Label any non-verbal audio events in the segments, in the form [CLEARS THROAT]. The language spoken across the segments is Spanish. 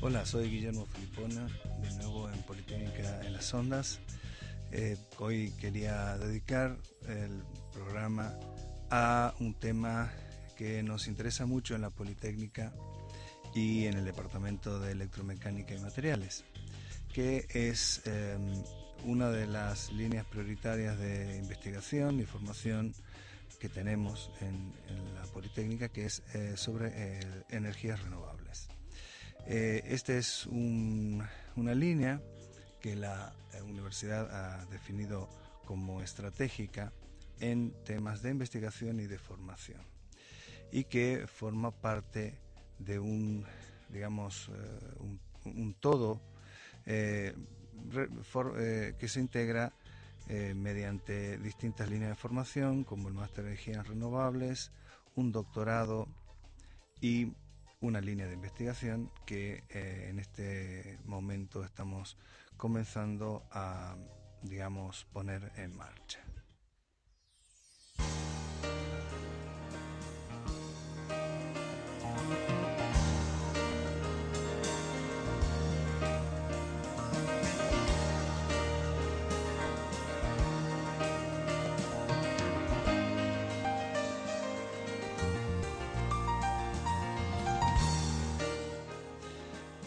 Hola, soy Guillermo Filipona, de nuevo en Politécnica en las Ondas. Eh, hoy quería dedicar el programa a un tema que nos interesa mucho en la Politécnica y en el Departamento de Electromecánica y Materiales, que es em, una de las líneas prioritarias de investigación y formación que tenemos en, la Politécnica, que es eh, sobre eh, energías renovables. Eh, esta es una línea que la universidad ha definido como estratégica en temas de investigación y de formación y que forma parte de un, digamos, un, todo eh, que se integra eh, mediante distintas líneas de formación, como el máster de energías renovables, un doctorado y una línea de investigación que en este momento estamos comenzando a, digamos, poner en marcha.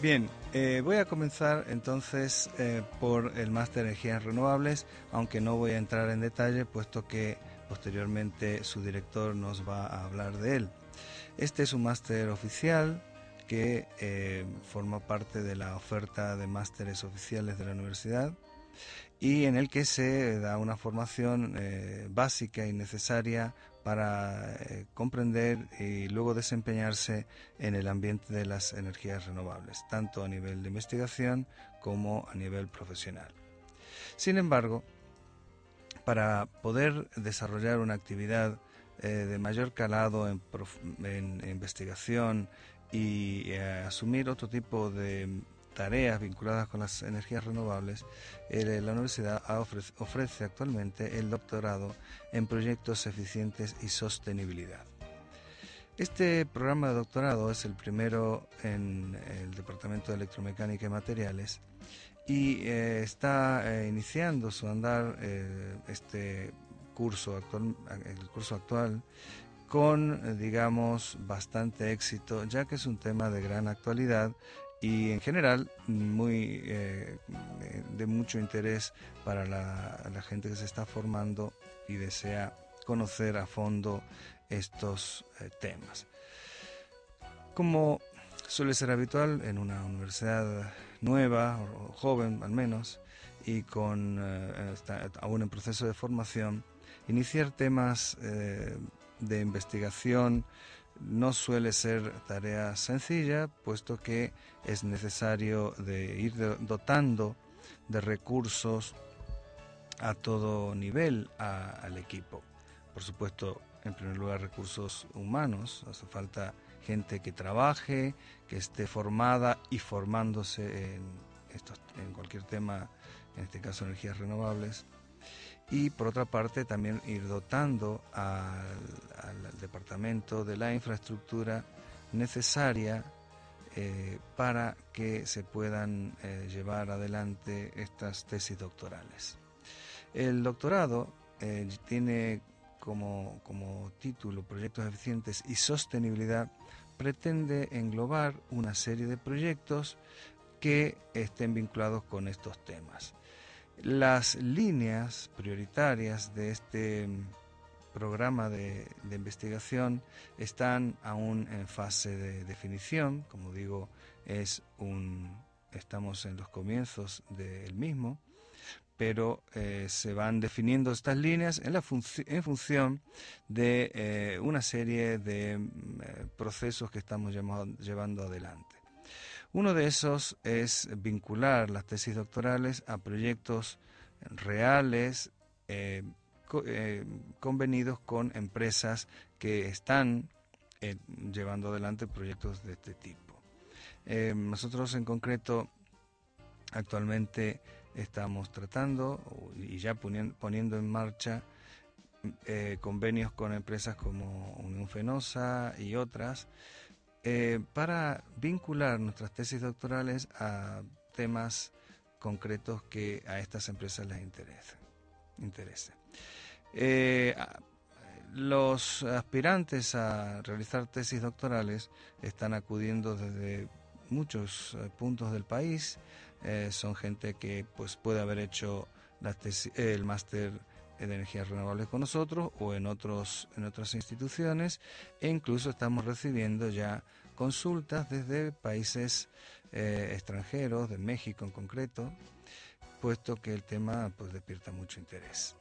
Bien, eh, voy a comenzar entonces eh, por el máster de energías renovables, aunque no voy a entrar en detalle, puesto que posteriormente su director nos va a hablar de él. Este es un máster oficial que eh, forma parte de la oferta de másteres oficiales de la universidad y en el que se da una formación básica y necesaria para eh, comprender y luego desempeñarse en el ambiente de las energías renovables, tanto a nivel de investigación como a nivel profesional. Sin embargo, para poder desarrollar una actividad eh, de mayor calado en, investigación y eh, asumir otro tipo de tareas vinculadas con las energías renovables, la universidad ofrece, actualmente el doctorado en proyectos eficientes y sostenibilidad. Este programa de doctorado es el primero en el Departamento de Electromecánica y Materiales y eh, está eh, iniciando su andar eh, este curso actual, el curso actual con, digamos, bastante éxito, ya que es un tema de gran actualidad y en general muy eh, de mucho interés para la, gente que se está formando y desea conocer a fondo estos eh, temas. Como suele ser habitual en una universidad nueva o joven al menos y con eh, aún en proceso de formación, iniciar temas de investigación no suele ser tarea sencilla, puesto que es necesario de ir dotando de recursos a todo nivel al equipo. Por supuesto, en primer lugar, recursos humanos. Hace falta gente que trabaje, que esté formada y formándose en, en cualquier tema, en este caso energías renovables y por otra parte también ir dotando al, departamento de la infraestructura necesaria eh, para que se puedan eh, llevar adelante estas tesis doctorales. El doctorado eh, tiene como, como título Proyectos Eficientes y Sostenibilidad, pretende englobar una serie de proyectos que estén vinculados con estos temas. Las líneas prioritarias de este programa de, investigación están aún en fase de definición, como digo, es un, estamos en los comienzos del mismo, pero eh, se van definiendo estas líneas en, la en función de eh, una serie de mm, eh, procesos que estamos llevando adelante. Uno de esos es vincular las tesis doctorales a proyectos reales eh, eh, convenidos con empresas que están eh, llevando adelante proyectos de este tipo. nosotros en concreto actualmente estamos tratando y ya poniendo en marcha convenios con empresas como Unión Fenosa y otras eh, para vincular nuestras tesis doctorales a temas concretos que a estas empresas les interesen. Eh, los aspirantes a realizar tesis doctorales están acudiendo desde muchos eh, puntos del país. son gente que pues puede haber hecho el máster de energías renovables con nosotros o en otros en otras instituciones e incluso estamos recibiendo ya consultas desde países eh, extranjeros de México en concreto puesto que el tema pues despierta mucho interés.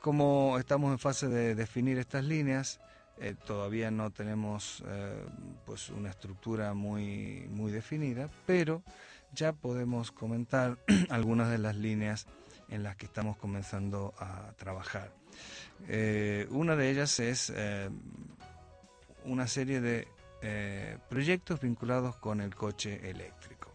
Como estamos en fase de definir estas líneas eh, todavía no tenemos eh, pues una estructura muy muy definida pero ya podemos comentar [CLEARS THROAT] algunas de las líneas en las que estamos comenzando a trabajar. Eh, una de ellas es eh, una serie de eh, proyectos vinculados con el coche eléctrico.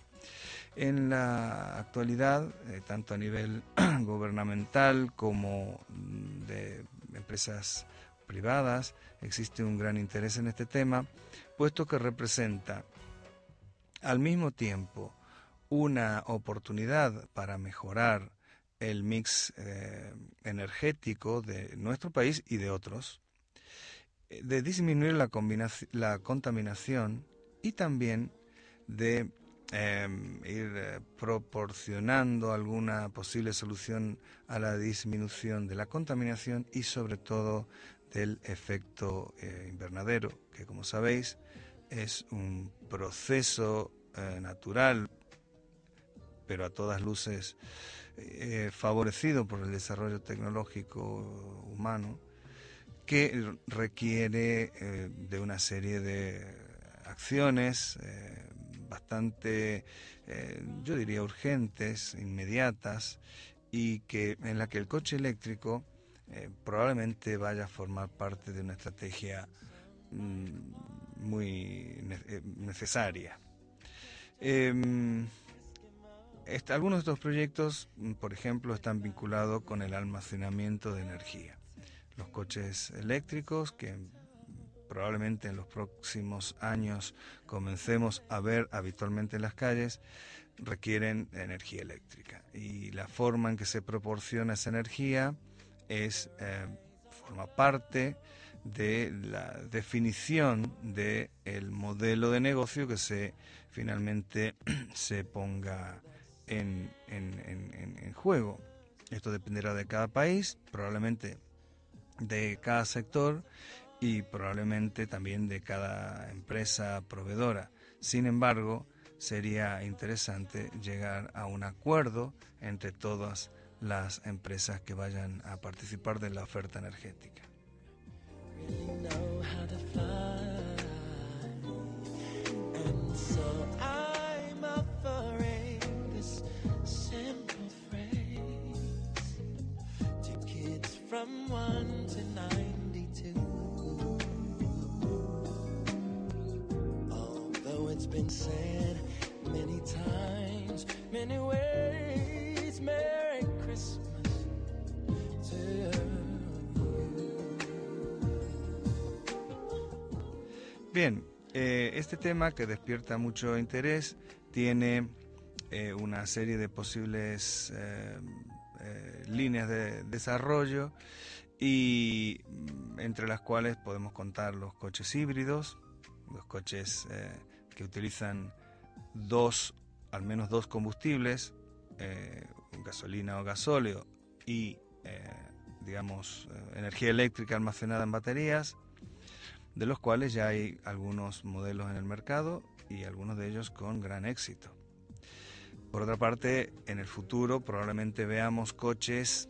En la actualidad, tanto a nivel [CLEARS THROAT] gubernamental como de empresas privadas, existe un gran interés en este tema, puesto que representa al mismo tiempo una oportunidad para mejorar el mix eh, energético de nuestro país y de otros, eh, de disminuir la, la contaminación y también de em, ir eh, proporcionando alguna posible solución a la disminución de la contaminación y sobre todo del efecto invernadero, que como sabéis es un proceso natural, pero a todas luces eh, favorecido por el desarrollo tecnológico humano, que requiere eh, de una serie de acciones eh, bastante, yo diría, urgentes, inmediatas, y que en la que el coche eléctrico probablemente vaya a formar parte de una estrategia mm, muy necesaria. Em, algunos de estos proyectos, mm, por ejemplo, están vinculados con el almacenamiento de energía. Los coches eléctricos, que probablemente en los próximos años comencemos a ver habitualmente en las calles, requieren energía eléctrica. Y la forma en que se proporciona esa energía es, eh, forma parte de la definición del el modelo de negocio que se finalmente [CLEARS THROAT] se ponga en, en, juego. Esto dependerá de cada país, probablemente de cada sector y probablemente también de cada empresa proveedora. Sin embargo, sería interesante llegar a un acuerdo entre todas las empresas que vayan a participar de la oferta energética. From 1 to 92. Although it's been said many times, many ways, Merry Christmas to you. Bien, este tema que despierta mucho interés tiene eh, una serie de posibles eh, eh, líneas de desarrollo y mm, entre las cuales podemos contar los coches híbridos, los coches eh, que utilizan dos, al menos dos combustibles, eh, gasolina o gasóleo y digamos energía eléctrica almacenada en baterías, de los cuales ya hay algunos modelos en el mercado y algunos de ellos con gran éxito. Por otra parte, en el futuro probablemente veamos coches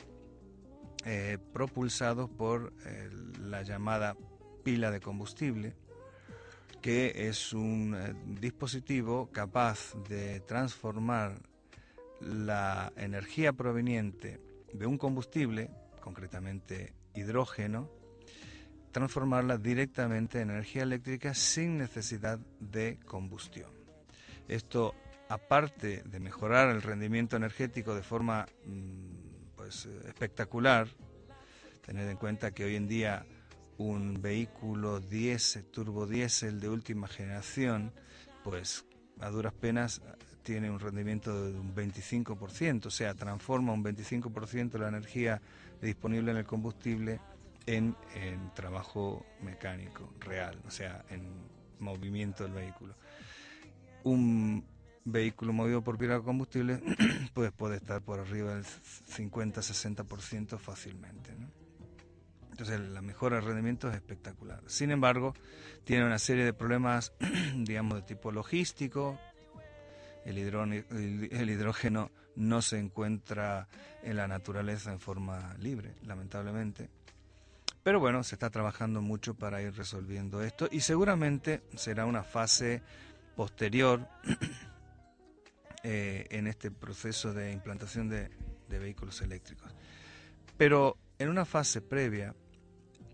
eh, propulsados por eh, la llamada pila de combustible, que es un eh, dispositivo capaz de transformar la energía proveniente de un combustible, concretamente hidrógeno, transformarla directamente en energía eléctrica sin necesidad de combustión. Esto aparte de mejorar el rendimiento energético de forma mm, pues, espectacular, Tened en cuenta que hoy en día un vehículo diésel, turbo diésel de última generación, pues a duras penas tiene un rendimiento de un 25%, o sea, transforma un 25% de la energía disponible en el combustible en, en, trabajo mecánico real, o sea, en movimiento del vehículo. Un vehículo movido por pila combustible [CLEARS THROAT] pues puede estar por arriba del 50-60% fácilmente. Entonces la mejora de rendimiento es espectacular. Sin embargo, tiene una serie de problemas, [CLEARS THROAT] digamos, de tipo logístico. El, el hidrógeno no se encuentra en la naturaleza en forma libre, lamentablemente. Pero bueno, se está trabajando mucho para ir resolviendo esto y seguramente será una fase posterior [CLEARS THROAT] eh, en este proceso de implantación de, vehículos eléctricos. Pero en una fase previa,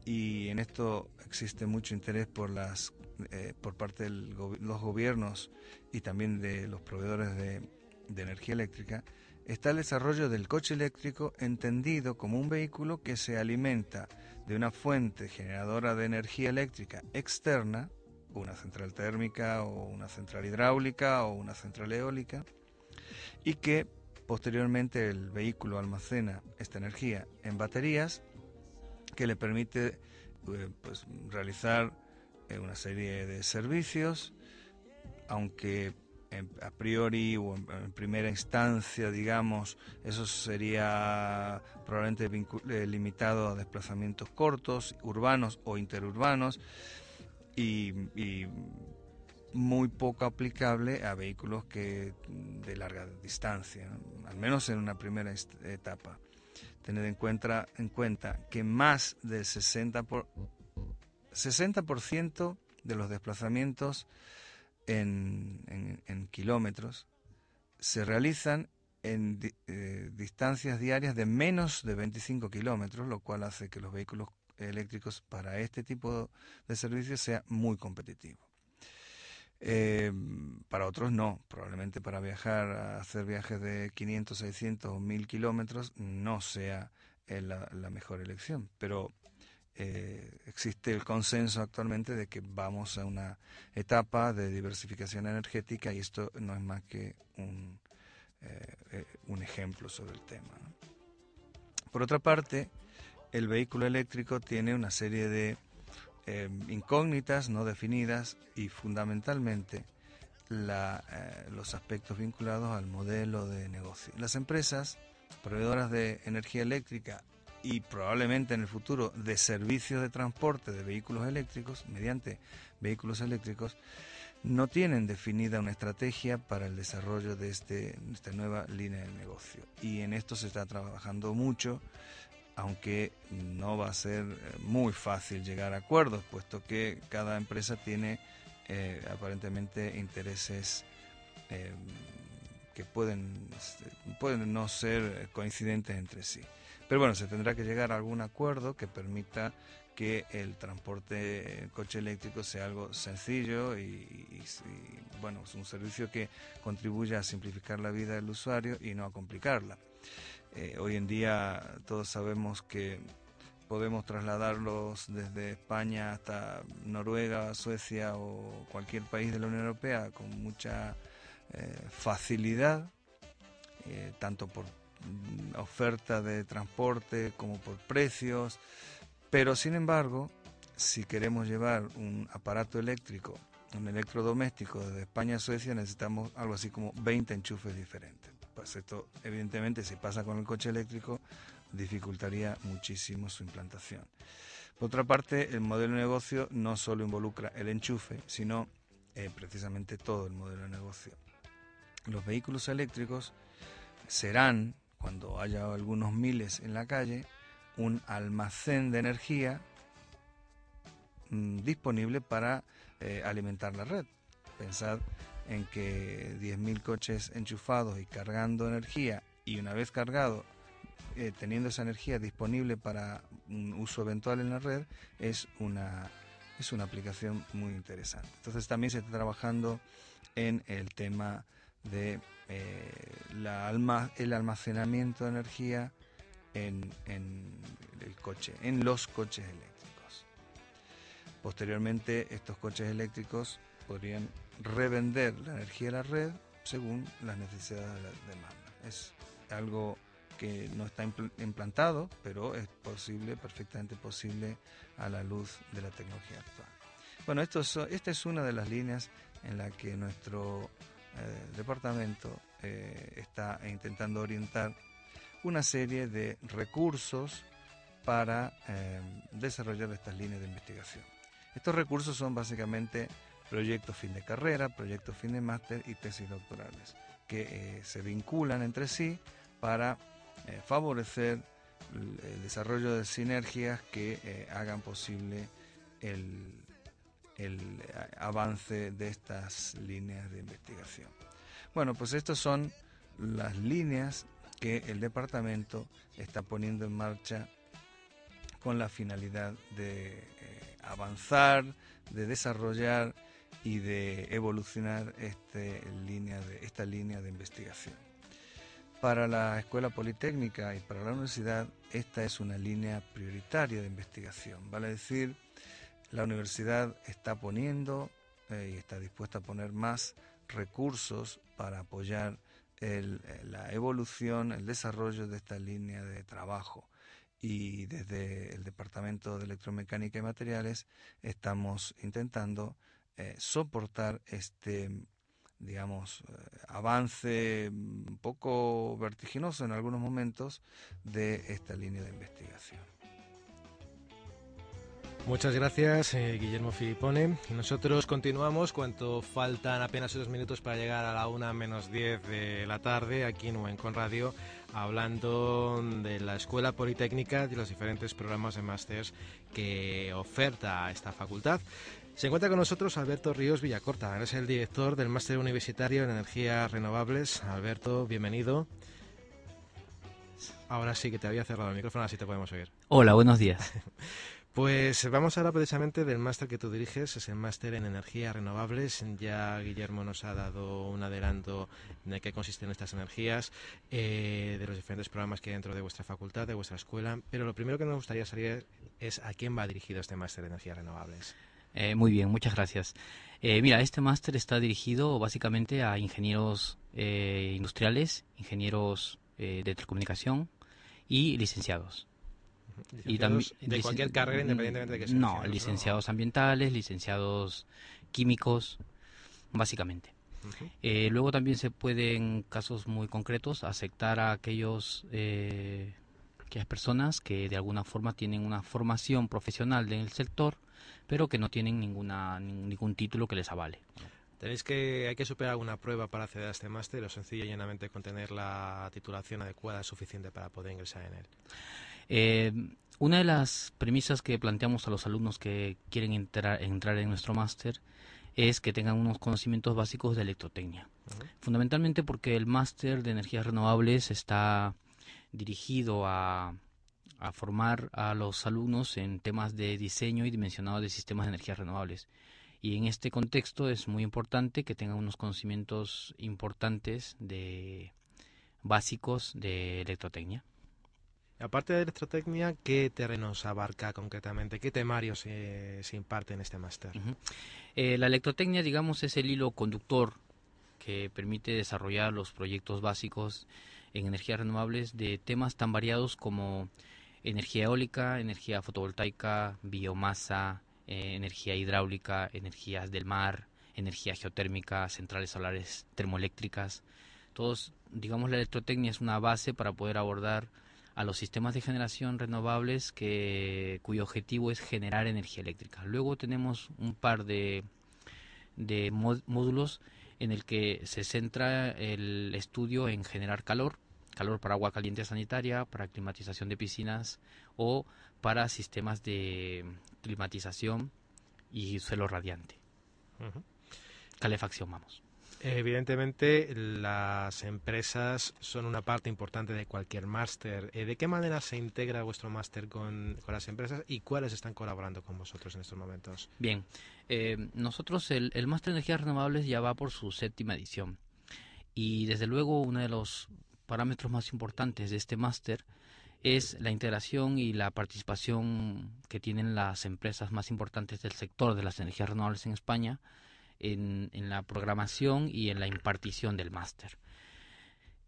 y en esto existe mucho interés por las eh, por parte de los gobiernos y también de los proveedores de, de, energía eléctrica está el desarrollo del coche eléctrico entendido como un vehículo que se alimenta de una fuente generadora de energía eléctrica externa, una central térmica o una central hidráulica o una central eólica, y que posteriormente el vehículo almacena esta energía en baterías que le permite eh, pues, realizar eh, una serie de servicios, aunque a priori o en, primera instancia, digamos, eso sería probablemente eh, limitado a desplazamientos cortos, urbanos o interurbanos, y, y muy poco aplicable a vehículos que de larga distancia, al menos en una primera etapa. Tened en cuenta, en cuenta que más del 60%, por, 60 de los desplazamientos en, en, kilómetros se realizan en eh, distancias diarias de menos de 25 kilómetros, lo cual hace que los vehículos eléctricos para este tipo de servicios sea muy competitivo. Eh, para otros no, probablemente para viajar, hacer viajes de 500, 600 o 1000 kilómetros no sea eh, la, mejor elección, pero eh, existe el consenso actualmente de que vamos a una etapa de diversificación energética y esto no es más que un, un ejemplo sobre el tema. Por otra parte, el vehículo eléctrico tiene una serie de Em, incógnitas no definidas y fundamentalmente eh, los aspectos vinculados al modelo de negocio. Las empresas proveedoras de energía eléctrica y probablemente en el futuro de servicios de transporte de vehículos eléctricos mediante vehículos eléctricos no tienen definida una estrategia para el desarrollo de este, esta nueva línea de negocio y en esto se está trabajando mucho aunque no va a ser eh, muy fácil llegar a acuerdos, puesto que cada empresa tiene eh, aparentemente intereses eh, que pueden, no ser coincidentes entre sí. Pero bueno, se tendrá que llegar a algún acuerdo que permita que el transporte coche eléctrico sea algo sencillo y, y, bueno, es un servicio que contribuya a simplificar la vida del usuario y no a complicarla. Eh, hoy en día todos sabemos que podemos trasladarlos desde España hasta Noruega, Suecia o cualquier país de la Unión Europea con mucha eh, facilidad, eh, tanto por mm, oferta de transporte como por precios, pero sin embargo, si queremos llevar un aparato eléctrico, un electrodoméstico desde España a Suecia, necesitamos algo así como 20 enchufes diferentes. Pues esto, evidentemente, si pasa con el coche eléctrico, dificultaría muchísimo su implantación. Por otra parte, el modelo de negocio no solo involucra el enchufe, sino eh, precisamente todo el modelo de negocio. Los vehículos eléctricos serán, cuando haya algunos miles en la calle, un almacén de energía mm, disponible para eh, alimentar la red. Pensad en que 10.000 coches enchufados y cargando energía y una vez cargado, eh, teniendo esa energía disponible para un uso eventual en la red, es una, es una aplicación muy interesante. Entonces también se está trabajando en el tema de eh, el almacenamiento de energía en, el coche, en los coches eléctricos. Posteriormente, estos coches eléctricos podrían revender la energía de la red según las necesidades de la demanda. Es algo que no está implantado, pero es posible, perfectamente posible a la luz de la tecnología actual. Bueno, esto esta es una de las líneas en la que nuestro eh, departamento eh, está intentando orientar una serie de recursos para eh, desarrollar estas líneas de investigación. Estos recursos son básicamente proyectos fin de carrera, proyectos fin de máster y tesis doctorales, que se vinculan entre sí para favorecer el desarrollo de sinergias que hagan posible el, el avance de estas líneas de investigación. Bueno, pues estas son las líneas que el departamento está poniendo en marcha con la finalidad de eh, avanzar, de desarrollar y de evolucionar este esta línea de investigación. Para la Escuela Politécnica y para la universidad, esta es una línea prioritaria de investigación, vale decir, la universidad está poniendo eh, y está dispuesta a poner más recursos para apoyar eh, la evolución, el desarrollo de esta línea de trabajo. Y desde el Departamento de Electromecánica y Materiales estamos intentando eh, soportar este digamos, avance un poco vertiginoso en algunos momentos de esta línea de investigación. Muchas gracias, eh, Guillermo Filipone. Nosotros continuamos cuanto faltan apenas unos minutos para llegar a la una menos diez de la tarde aquí en Uencon Radio, hablando de la Escuela Politécnica y los diferentes programas de másters que oferta esta facultad. Se encuentra con nosotros Alberto Ríos Villacorta, es el director del Máster Universitario en Energías Renovables. Alberto, bienvenido. Ahora sí que te había cerrado el micrófono, así te podemos oír. Hola, buenos días. [LAUGHS] Pues vamos a hablar precisamente del máster que tú diriges, es el máster en energías renovables. Ya Guillermo nos ha dado un adelanto de qué consisten estas energías, eh, de los diferentes programas que hay dentro de vuestra facultad, de vuestra escuela. Pero lo primero que nos gustaría saber es a quién va dirigido este máster de energías renovables. Eh, muy bien, muchas gracias. Eh, mira, este máster está dirigido básicamente a ingenieros industriales, ingenieros de telecomunicación y licenciados. Y también de cualquier carrera independientemente de que sean no licenciados ambientales licenciados químicos básicamente. Eh, luego también se puede en casos muy concretos aceptar a aquellos eh, aquellas personas que de alguna forma tienen una formación profesional en el sector pero que no tienen ninguna ningún título que les avale Tenéis que, hay que superar alguna prueba para acceder a este máster o sencillo y llenamente con tener la titulación adecuada es suficiente para poder ingresar en él. Eh, una de las premisas que planteamos a los alumnos que quieren entrar, entrar en nuestro máster es que tengan unos conocimientos básicos de electrotecnia. Fundamentalmente porque el máster de energías renovables está dirigido a, a, formar a los alumnos en temas de diseño y dimensionado de sistemas de energías renovables. Y en este contexto es muy importante que tengan unos conocimientos importantes de básicos de electrotecnia. Aparte de electrotecnia, ¿qué terrenos abarca concretamente? ¿Qué temarios se, imparte en este máster? Eh, la electrotecnia, digamos, es el hilo conductor que permite desarrollar los proyectos básicos en energías renovables de temas tan variados como energía eólica, energía fotovoltaica, biomasa, eh, energía hidráulica, energías del mar, energía geotérmica, centrales solares termoeléctricas. Todos, digamos, la electrotecnia es una base para poder abordar a los sistemas de generación renovables que, cuyo objetivo es generar energía eléctrica. Luego tenemos un par de, de módulos en el que se centra el estudio en generar calor, calor para agua caliente sanitaria, para climatización de piscinas o para sistemas de climatización y suelo radiante. Calefacción, vamos. Evidentemente, las empresas son una parte importante de cualquier máster. Eh, ¿De qué manera se integra vuestro máster con, las empresas y cuáles están colaborando con vosotros en estos momentos? Bien, eh, nosotros el, el máster de energías renovables ya va por su séptima edición. Y desde luego, uno de los parámetros más importantes de este máster es la integración y la participación que tienen las empresas más importantes del sector de las energías renovables en España en, la programación y en la impartición del máster.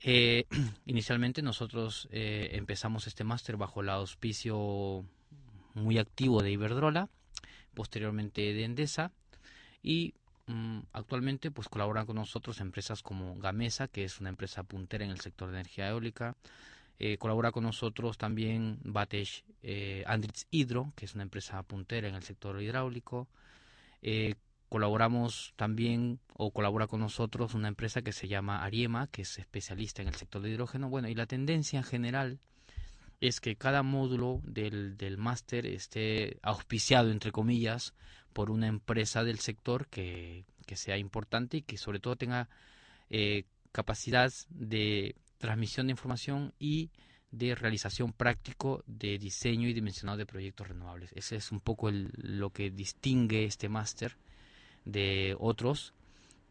Eh, [CLEARS THROAT] inicialmente nosotros eh, empezamos este máster bajo el auspicio muy activo de Iberdrola, posteriormente de Endesa y actualmente pues colaboran con nosotros empresas como Gamesa, que es una empresa puntera en el sector de energía eólica, eh, colabora con nosotros también Batesh eh, Andritz Hydro, que es una empresa puntera en el sector hidráulico. Eh, colaboramos también o colabora con nosotros una empresa que se llama Ariema, que es especialista en el sector de hidrógeno. Bueno, y la tendencia en general es que cada módulo del, del máster esté auspiciado, entre comillas, por una empresa del sector que, que sea importante y que sobre todo tenga eh, capacidad de transmisión de información y de realización práctico de diseño y dimensionado de proyectos renovables. Ese es un poco lo que distingue este máster de otros,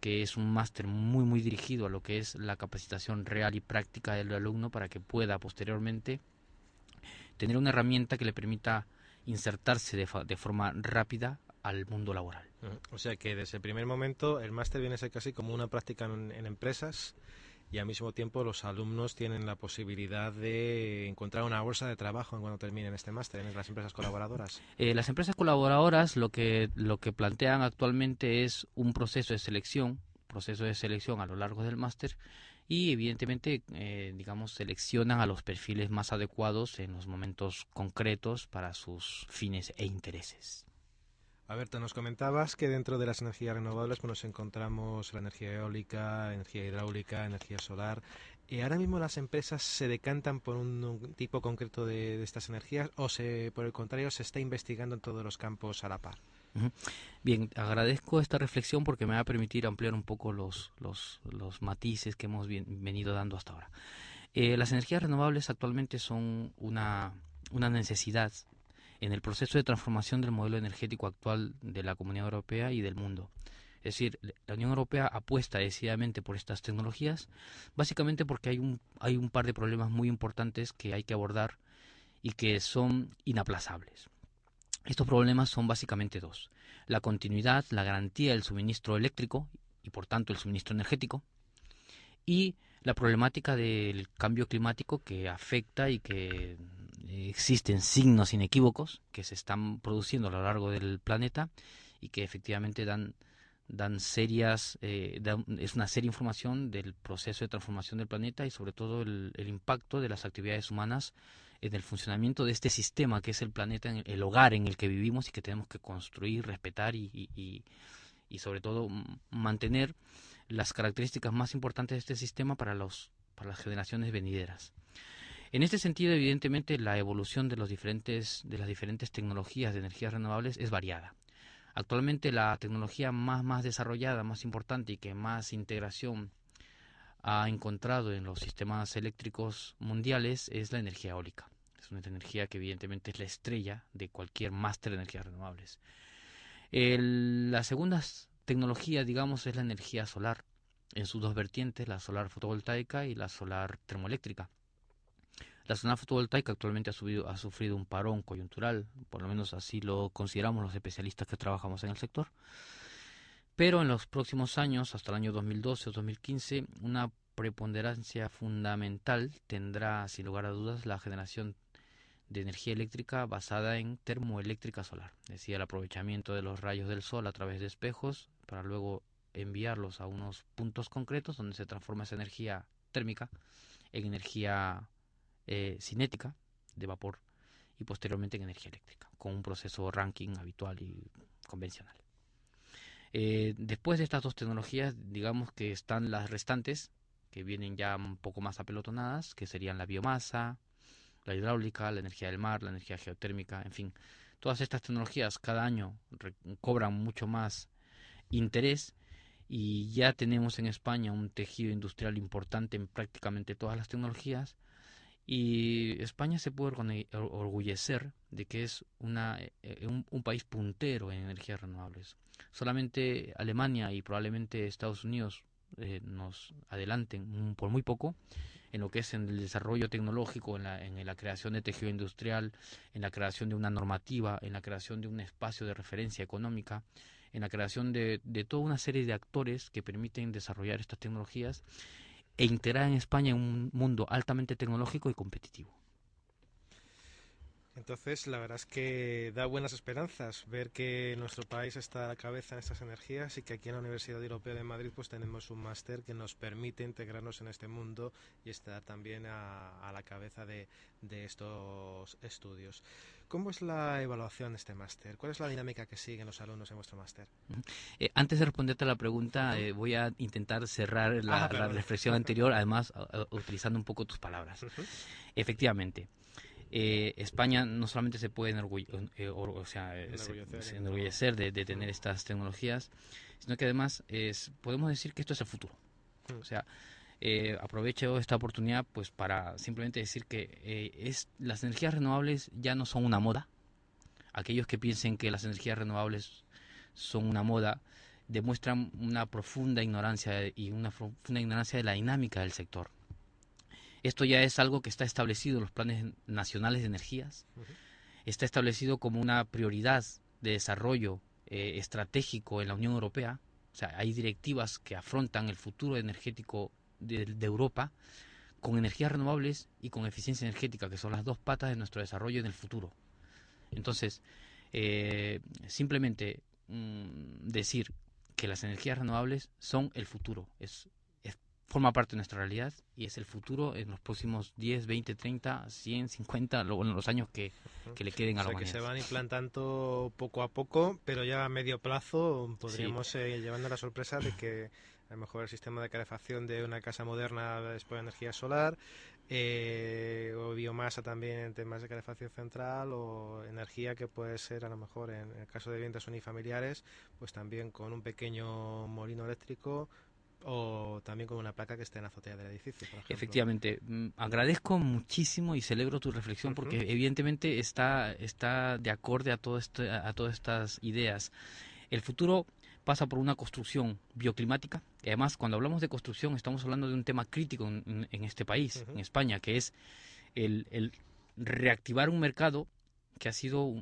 que es un máster muy muy dirigido a lo que es la capacitación real y práctica del alumno para que pueda posteriormente tener una herramienta que le permita insertarse de, de forma rápida al mundo laboral. O sea que desde el primer momento el máster viene a ser casi como una práctica en empresas y al mismo tiempo los alumnos tienen la posibilidad de encontrar una bolsa de trabajo cuando terminen este máster en las empresas colaboradoras. Eh, las empresas colaboradoras lo que lo que plantean actualmente es un proceso de selección, proceso de selección a lo largo del máster y evidentemente eh, digamos seleccionan a los perfiles más adecuados en los momentos concretos para sus fines e intereses. Alberto, nos comentabas que dentro de las energías renovables pues, nos encontramos la energía eólica, energía hidráulica, energía solar. ¿Y ahora mismo las empresas se decantan por un, tipo concreto de, estas energías o se, por el contrario se está investigando en todos los campos a la par? Bien, agradezco esta reflexión porque me va a permitir ampliar un poco los, los, los matices que hemos venido dando hasta ahora. Eh, las energías renovables actualmente son una, una necesidad en el proceso de transformación del modelo energético actual de la Comunidad Europea y del mundo. Es decir, la Unión Europea apuesta decididamente por estas tecnologías, básicamente porque hay un, hay un par de problemas muy importantes que hay que abordar y que son inaplazables. Estos problemas son básicamente dos. La continuidad, la garantía del suministro eléctrico y por tanto el suministro energético y la problemática del cambio climático que afecta y que existen signos inequívocos que se están produciendo a lo largo del planeta y que efectivamente dan dan serias eh, es una seria información del proceso de transformación del planeta y sobre todo el, impacto de las actividades humanas en el funcionamiento de este sistema que es el planeta, el hogar en el que vivimos y que tenemos que construir, respetar y, y, y sobre todo mantener las características más importantes de este sistema para los para las generaciones venideras. En este sentido, evidentemente, la evolución de, las diferentes tecnologías de energías renovables es variada. Actualmente la tecnología más, más desarrollada, más importante y que más integración ha encontrado en los sistemas eléctricos mundiales es la energía eólica. Es una energía que evidentemente es la estrella de cualquier máster de energías renovables. la segunda tecnología, digamos, es la energía solar, en sus dos vertientes, la solar fotovoltaica y la solar termoeléctrica. La zona fotovoltaica actualmente ha, ha sufrido un parón coyuntural, por lo menos así lo consideramos los especialistas que trabajamos en el sector. Pero en los próximos años, hasta el año 2012 o 2015, una preponderancia fundamental tendrá, sin lugar a dudas, la generación de energía eléctrica basada en termoeléctrica solar, es decir, el aprovechamiento de los rayos del sol a través de espejos para luego enviarlos a unos puntos concretos donde se transforma esa energía térmica en energía eh, cinética de vapor y posteriormente en energía eléctrica, con un proceso ranking habitual y convencional. Eh, después de estas dos tecnologías, digamos que están las restantes, que vienen ya un poco más apelotonadas, que serían la biomasa, la hidráulica, la energía del mar, la energía geotérmica, en fin. Todas estas tecnologías cada año cobran mucho más interés y ya tenemos en España un tejido industrial importante en prácticamente todas las tecnologías y España se puede orgullecer de que es una, eh, un, país puntero en energías renovables. Solamente Alemania y probablemente Estados Unidos eh, nos adelanten por muy poco en lo que es en el desarrollo tecnológico, en la, en la creación de tejido industrial, en la creación de una normativa, en la creación de un espacio de referencia económica, en la creación de, de toda una serie de actores que permiten desarrollar estas tecnologías e integrar en España en un mundo altamente tecnológico y competitivo. Entonces, la verdad es que da buenas esperanzas ver que nuestro país está a la cabeza en estas energías y que aquí en la Universidad Europea de Madrid pues tenemos un máster que nos permite integrarnos en este mundo y estar también a, la cabeza de, estos estudios. ¿Cómo es la evaluación de este máster? ¿Cuál es la dinámica que siguen los alumnos en vuestro máster? Eh, antes de responderte a la pregunta, eh, voy a intentar cerrar la, ah, reflexión anterior, además utilizando un poco tus palabras. Efectivamente. Eh, España no solamente se puede eh, o sea, enorgullecer, de, tener estas tecnologías, sino que además es, podemos decir que esto es el futuro. Mm. O sea, eh, aprovecho esta oportunidad pues para simplemente decir que es las energías renovables ya no son una moda. Aquellos que piensen que las energías renovables son una moda demuestran una profunda ignorancia y una profunda ignorancia de la dinámica del sector. Esto ya es algo que está establecido en los planes nacionales de energías, está establecido como una prioridad de desarrollo eh, estratégico en la Unión Europea. O sea, hay directivas que afrontan el futuro energético de, Europa con energías renovables y con eficiencia energética, que son las dos patas de nuestro desarrollo en el futuro. Entonces, eh, simplemente mm, decir que las energías renovables son el futuro, es forma parte de nuestra realidad y es el futuro en los próximos 10, 20, 30, 100, 50, en los años que, le queden a la que se van implantando poco a poco, pero ya a medio plazo podríamos sí. Eh, llevando la sorpresa de que a lo mejor el sistema de calefacción de una casa moderna es por energía solar, eh, o biomasa también en temas de calefacción central, o energía que puede ser a lo mejor en el caso de viviendas unifamiliares, pues también con un pequeño molino eléctrico o también con una placa que esté en la azotea del edificio. Por ejemplo. Efectivamente, mm, agradezco muchísimo y celebro tu reflexión porque evidentemente está, está de acorde a, todo este, a todas estas ideas. El futuro pasa por una construcción bioclimática. Y además, cuando hablamos de construcción, estamos hablando de un tema crítico en, este país, en España, que es el, el, reactivar un mercado que ha sido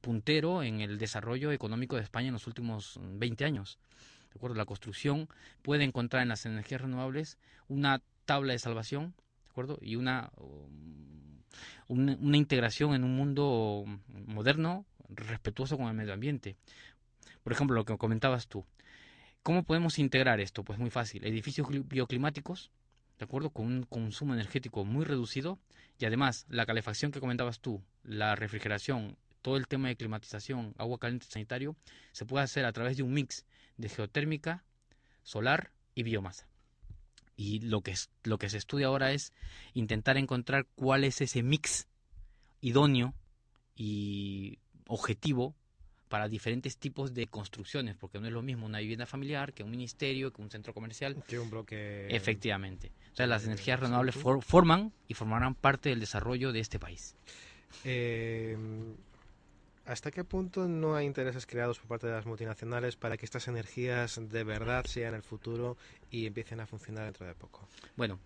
puntero en el desarrollo económico de España en los últimos 20 años acuerdo? La construcción puede encontrar en las energías renovables una tabla de salvación, ¿de acuerdo? Y una, um, una, integración en un mundo moderno, respetuoso con el medio ambiente. Por ejemplo, lo que comentabas tú. ¿Cómo podemos integrar esto? Pues muy fácil. Edificios bioclimáticos, ¿de acuerdo? Con un consumo energético muy reducido y además la calefacción que comentabas tú, la refrigeración, todo el tema de climatización, agua caliente sanitario, se puede hacer a través de un mix de geotérmica, solar y biomasa. Y lo que, es, lo que se estudia ahora es intentar encontrar cuál es ese mix idóneo y objetivo para diferentes tipos de construcciones, porque no es lo mismo una vivienda familiar que un ministerio, que un centro comercial. Que un bloque. Efectivamente. O sea, las energías renovables forman y formarán parte del desarrollo de este país. Eh, ¿Hasta qué punto no hay intereses creados por parte de las multinacionales para que estas energías de verdad sean el futuro y empiecen a funcionar dentro de poco? Bueno,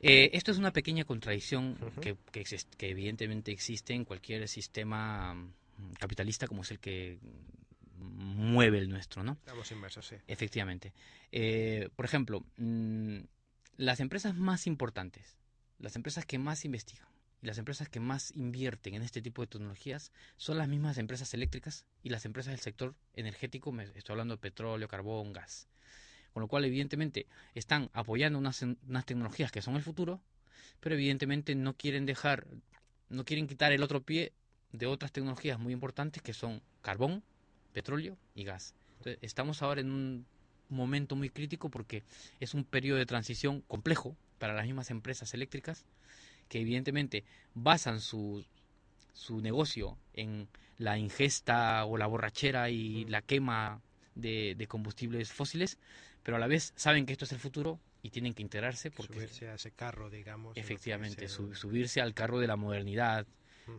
eh, esto es una pequeña contradicción que, que, evidentemente existe en cualquier sistema mm, capitalista como es el que mueve el nuestro, ¿no? Estamos inmersos, sí. Efectivamente. Eh, por ejemplo, mm, las empresas más importantes, las empresas que más investigan, las empresas que más invierten en este tipo de tecnologías son las mismas empresas eléctricas y las empresas del sector energético, me estoy hablando de petróleo, carbón, gas. Con lo cual, evidentemente, están apoyando unas, unas tecnologías que son el futuro, pero evidentemente no quieren dejar, no quieren quitar el otro pie de otras tecnologías muy importantes que son carbón, petróleo y gas. Entonces, estamos ahora en un momento muy crítico porque es un periodo de transición complejo para las mismas empresas eléctricas que evidentemente basan su, su negocio en la ingesta o la borrachera y la quema de, combustibles fósiles, pero a la vez saben que esto es el futuro y tienen que integrarse porque subirse a ese carro, digamos. Efectivamente, subirse al carro de la modernidad,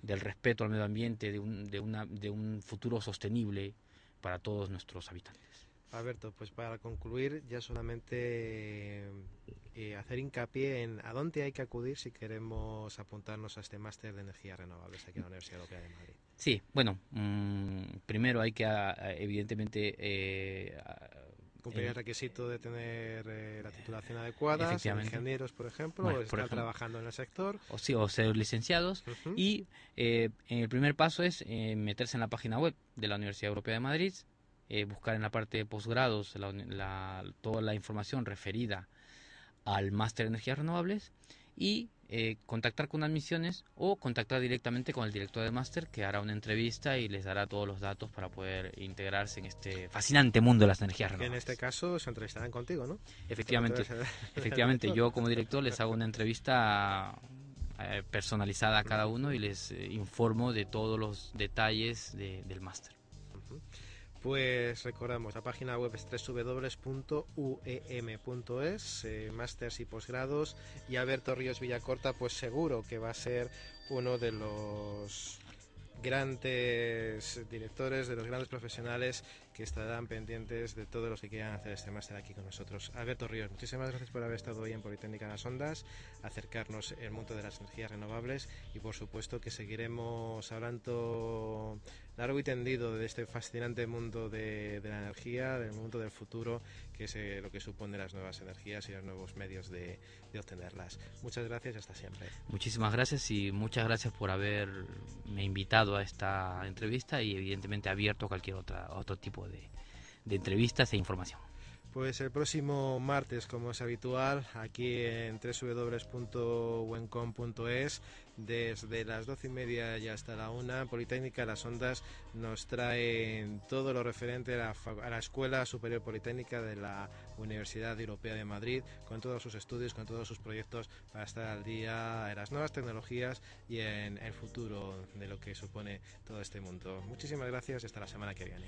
del respeto al medio ambiente, de un, de, una, de un futuro sostenible para todos nuestros habitantes. Alberto, pues para concluir ya solamente eh, hacer hincapié en a dónde hay que acudir si queremos apuntarnos a este máster de energías renovables aquí en la Universidad Europea de Madrid. Sí, bueno, mm, primero hay que evidentemente eh, cumplir el requisito de tener eh, la titulación adecuada, ser ingenieros, por ejemplo, o estar trabajando en el sector. O, sí, o ser licenciados. Y eh, el primer paso es eh, meterse en la página web de la Universidad Europea de Madrid, eh, buscar en la parte de posgrados toda la información referida al máster de energías renovables y eh, contactar con admisiones o contactar directamente con el director del máster que hará una entrevista y les dará todos los datos para poder integrarse en este fascinante mundo de las energías renovables. en este caso se entrevistarán contigo, ¿no? Efectivamente, efectivamente yo como director les hago una entrevista eh, personalizada a cada uno y les eh, informo de todos los detalles del máster. Pues recordamos, la página web es www.uem.es, eh, y posgrados, y Alberto Ríos Villacorta, pues seguro que va a ser uno de los grandes directores, de los grandes profesionales que estarán pendientes de todos los que quieran hacer este máster aquí con nosotros. Alberto Ríos, muchísimas gracias por haber estado hoy en Politécnica las Ondas, acercarnos el mundo de las energías renovables y por supuesto que seguiremos hablando largo y tendido de este fascinante mundo de, la energía, del mundo del futuro, que es eh, lo que supone las nuevas energías y los nuevos medios de, de, obtenerlas. Muchas gracias y hasta siempre. Muchísimas gracias y muchas gracias por haberme invitado a esta entrevista y evidentemente abierto cualquier otra, otro tipo de, de entrevistas e información. Pues el próximo martes, como es habitual, aquí en www.wencom.es, desde las doce y media y hasta la una, Politécnica Las Ondas nos traen todo lo referente a la, Escuela Superior Politécnica de la Universidad Europea de Madrid, con todos sus estudios, con todos sus proyectos para estar al día en las nuevas tecnologías y en el futuro de lo que supone todo este mundo. Muchísimas gracias y hasta la semana que viene.